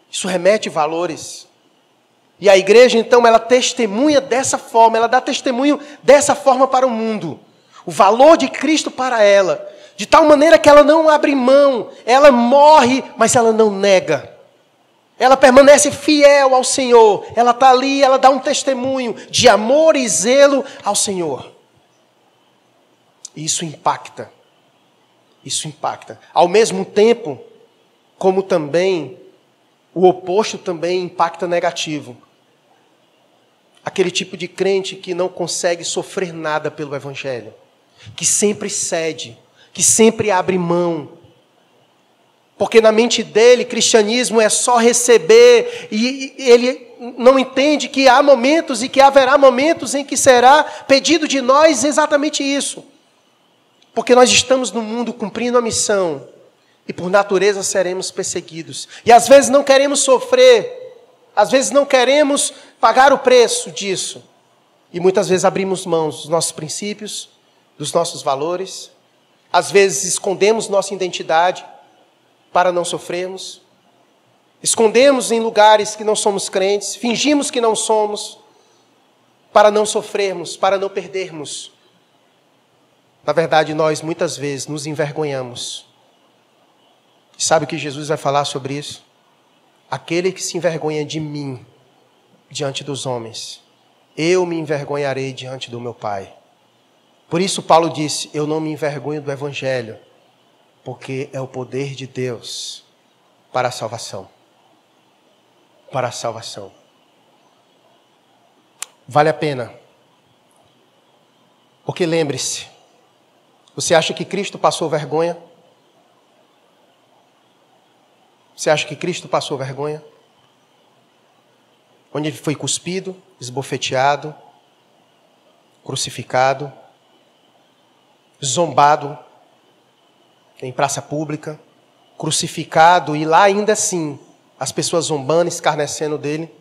Isso remete valores. E a igreja, então, ela testemunha dessa forma, ela dá testemunho dessa forma para o mundo. O valor de Cristo para ela. De tal maneira que ela não abre mão, ela morre, mas ela não nega. Ela permanece fiel ao Senhor. Ela está ali, ela dá um testemunho de amor e zelo ao Senhor. Isso impacta. Isso impacta. Ao mesmo tempo, como também o oposto também impacta negativo. Aquele tipo de crente que não consegue sofrer nada pelo Evangelho, que sempre cede, que sempre abre mão. Porque na mente dele, cristianismo é só receber, e ele não entende que há momentos e que haverá momentos em que será pedido de nós exatamente isso. Porque nós estamos no mundo cumprindo a missão, e por natureza seremos perseguidos. E às vezes não queremos sofrer, às vezes não queremos pagar o preço disso. E muitas vezes abrimos mãos dos nossos princípios, dos nossos valores. Às vezes escondemos nossa identidade para não sofrermos. Escondemos em lugares que não somos crentes, fingimos que não somos, para não sofrermos, para não perdermos. Na verdade, nós muitas vezes nos envergonhamos. Sabe o que Jesus vai falar sobre isso? Aquele que se envergonha de mim diante dos homens, eu me envergonharei diante do meu Pai. Por isso, Paulo disse: Eu não me envergonho do Evangelho, porque é o poder de Deus para a salvação. Para a salvação. Vale a pena. Porque lembre-se, você acha que Cristo passou vergonha? Você acha que Cristo passou vergonha? Onde ele foi cuspido, esbofeteado, crucificado, zombado em praça pública, crucificado e lá ainda assim as pessoas zombando, escarnecendo dele.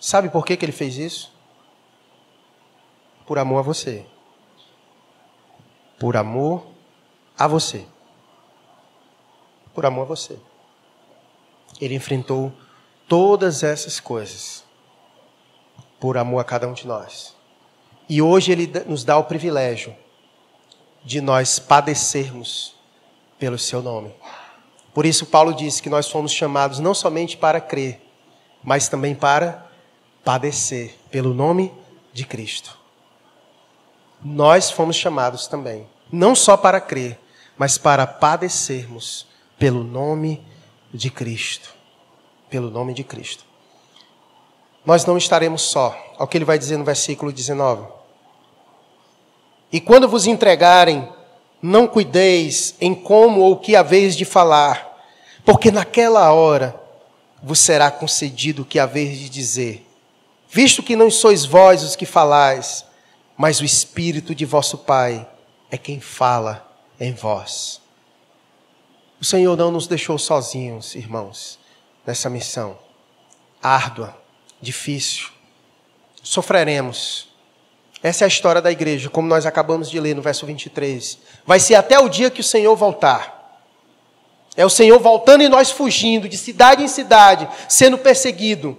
Sabe por que, que ele fez isso? Por amor a você. Por amor a você por amor a você. Ele enfrentou todas essas coisas por amor a cada um de nós. E hoje ele nos dá o privilégio de nós padecermos pelo seu nome. Por isso Paulo disse que nós fomos chamados não somente para crer, mas também para padecer pelo nome de Cristo. Nós fomos chamados também, não só para crer, mas para padecermos pelo nome de Cristo. Pelo nome de Cristo. Nós não estaremos só. Ao que ele vai dizer no versículo 19. E quando vos entregarem, não cuideis em como ou que haveis de falar, porque naquela hora vos será concedido o que haveis de dizer. Visto que não sois vós os que falais, mas o Espírito de vosso Pai é quem fala em vós. O Senhor não nos deixou sozinhos, irmãos, nessa missão árdua, difícil. Sofreremos. Essa é a história da igreja, como nós acabamos de ler no verso 23. Vai ser até o dia que o Senhor voltar. É o Senhor voltando e nós fugindo de cidade em cidade, sendo perseguido.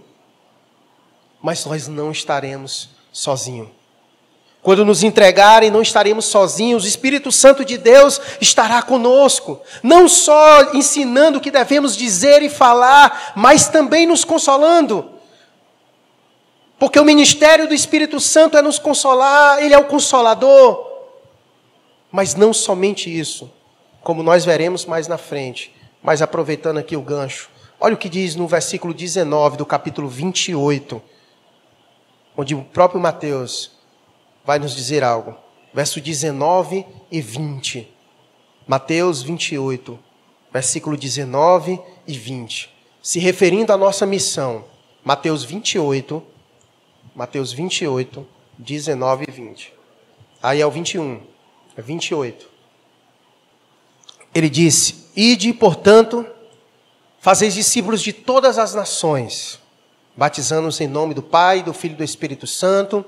Mas nós não estaremos sozinhos. Quando nos entregarem, não estaremos sozinhos, o Espírito Santo de Deus estará conosco, não só ensinando o que devemos dizer e falar, mas também nos consolando. Porque o ministério do Espírito Santo é nos consolar, ele é o consolador. Mas não somente isso, como nós veremos mais na frente, mas aproveitando aqui o gancho, olha o que diz no versículo 19 do capítulo 28, onde o próprio Mateus vai nos dizer algo. Verso 19 e 20. Mateus 28, versículo 19 e 20. Se referindo à nossa missão, Mateus 28, Mateus 28, 19 e 20. Aí é o 21, é 28. Ele disse: Ide, portanto, fazeis discípulos de todas as nações, batizando-os em nome do Pai, do Filho e do Espírito Santo,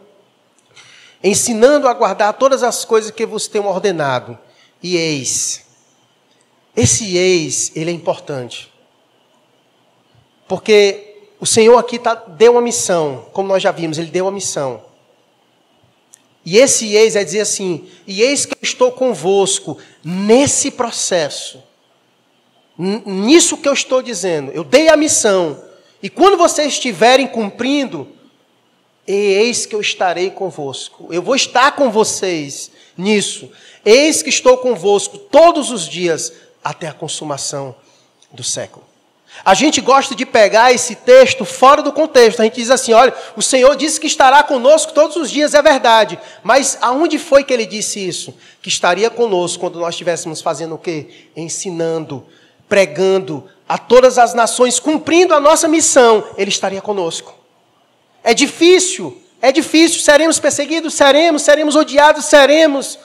ensinando a guardar todas as coisas que vos tenho ordenado. E eis, esse eis, ele é importante. Porque o Senhor aqui tá, deu uma missão, como nós já vimos, ele deu uma missão. E esse eis é dizer assim: e eis que eu estou convosco nesse processo. Nisso que eu estou dizendo, eu dei a missão. E quando vocês estiverem cumprindo, eis que eu estarei convosco. Eu vou estar com vocês nisso. Eis que estou convosco todos os dias até a consumação do século. A gente gosta de pegar esse texto fora do contexto. A gente diz assim: olha, o Senhor disse que estará conosco todos os dias, é verdade. Mas aonde foi que ele disse isso? Que estaria conosco quando nós estivéssemos fazendo o quê? Ensinando, pregando a todas as nações, cumprindo a nossa missão. Ele estaria conosco. É difícil, é difícil. Seremos perseguidos? Seremos. Seremos odiados? Seremos.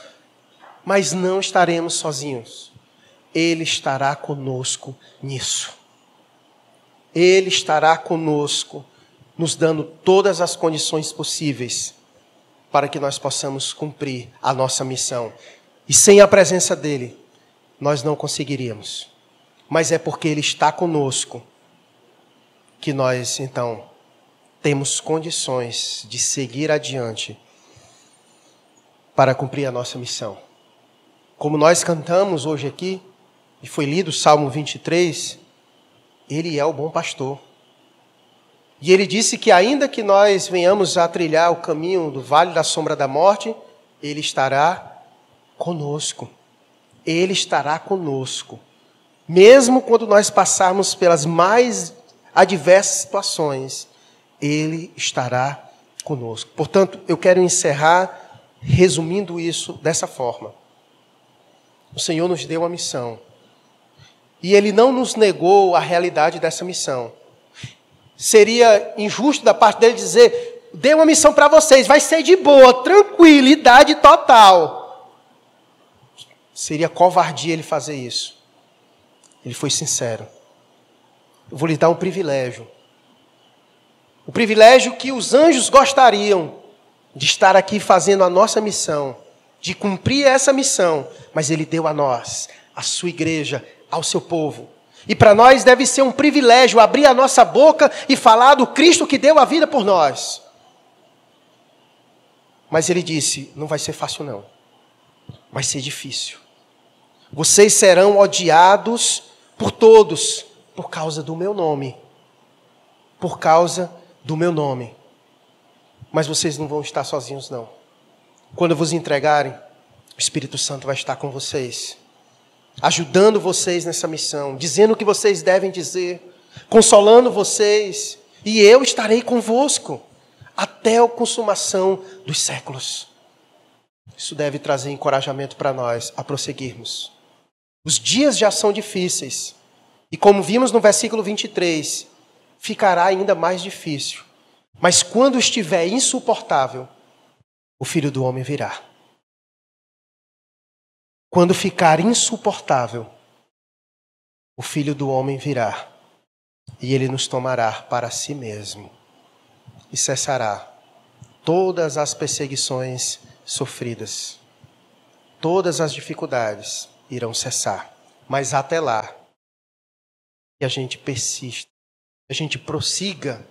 Mas não estaremos sozinhos. Ele estará conosco nisso. Ele estará conosco, nos dando todas as condições possíveis para que nós possamos cumprir a nossa missão. E sem a presença dele, nós não conseguiríamos. Mas é porque ele está conosco que nós, então, temos condições de seguir adiante para cumprir a nossa missão. Como nós cantamos hoje aqui, e foi lido o Salmo 23, ele é o bom pastor. E ele disse que, ainda que nós venhamos a trilhar o caminho do vale da sombra da morte, ele estará conosco. Ele estará conosco. Mesmo quando nós passarmos pelas mais adversas situações, ele estará conosco. Portanto, eu quero encerrar resumindo isso dessa forma. O Senhor nos deu a missão e ele não nos negou a realidade dessa missão. Seria injusto da parte dele dizer: dê uma missão para vocês, vai ser de boa, tranquilidade total. Seria covardia ele fazer isso. Ele foi sincero. Eu vou lhe dar um privilégio. O privilégio que os anjos gostariam de estar aqui fazendo a nossa missão, de cumprir essa missão, mas ele deu a nós, a sua igreja, ao seu povo. E para nós deve ser um privilégio abrir a nossa boca e falar do Cristo que deu a vida por nós. Mas ele disse: não vai ser fácil, não. Vai ser difícil. Vocês serão odiados por todos por causa do meu nome. Por causa do meu nome. Mas vocês não vão estar sozinhos, não. Quando vos entregarem, o Espírito Santo vai estar com vocês ajudando vocês nessa missão, dizendo o que vocês devem dizer, consolando vocês, e eu estarei convosco até a consumação dos séculos. Isso deve trazer encorajamento para nós a prosseguirmos. Os dias já são difíceis, e como vimos no versículo 23, ficará ainda mais difícil. Mas quando estiver insuportável, o filho do homem virá. Quando ficar insuportável, o filho do homem virá e ele nos tomará para si mesmo e cessará todas as perseguições sofridas. Todas as dificuldades irão cessar. Mas até lá, que a gente persista, a gente prossiga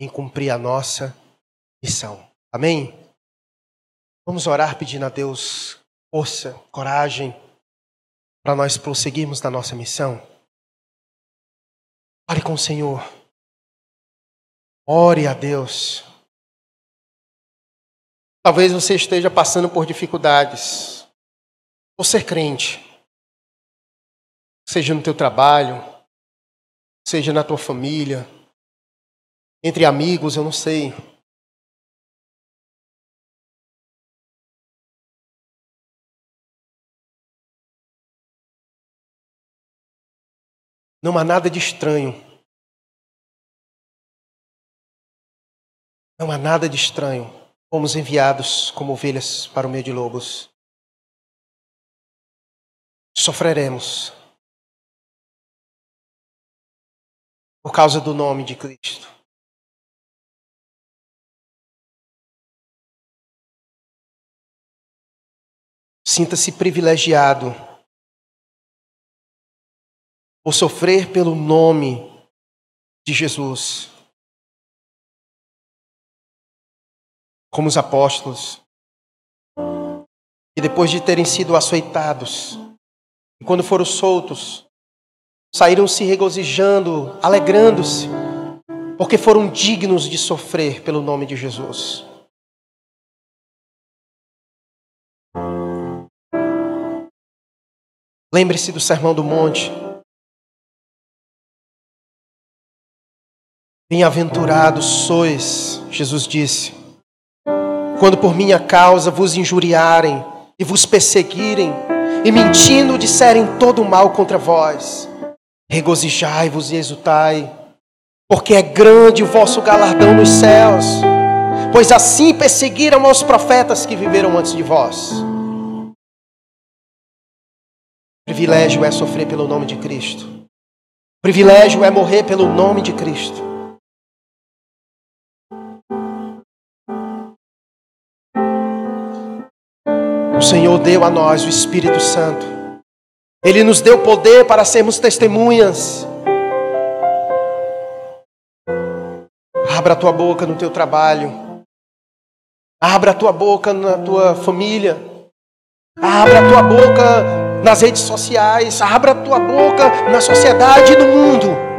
em cumprir a nossa missão. Amém? Vamos orar pedindo a Deus força, coragem para nós prosseguirmos na nossa missão? Pare com o Senhor. Ore a Deus. Talvez você esteja passando por dificuldades. Ou ser crente. seja no teu trabalho, seja na tua família, entre amigos, eu não sei. Não há nada de estranho. Não há nada de estranho. Fomos enviados como ovelhas para o meio de lobos. Sofreremos. Por causa do nome de Cristo. Sinta-se privilegiado por sofrer pelo nome de Jesus. Como os apóstolos, e depois de terem sido açoitados, e quando foram soltos, saíram se regozijando, alegrando-se, porque foram dignos de sofrer pelo nome de Jesus. Lembre-se do Sermão do Monte. Bem-aventurados sois, Jesus disse, quando por minha causa vos injuriarem e vos perseguirem, e mentindo disserem todo mal contra vós. Regozijai-vos e exultai, porque é grande o vosso galardão nos céus, pois assim perseguiram os profetas que viveram antes de vós. Privilégio é sofrer pelo nome de Cristo. Privilégio é morrer pelo nome de Cristo. O Senhor deu a nós o Espírito Santo. Ele nos deu poder para sermos testemunhas. Abra a tua boca no teu trabalho. Abra a tua boca na tua família. Abra a tua boca nas redes sociais. Abra a tua boca na sociedade e no mundo.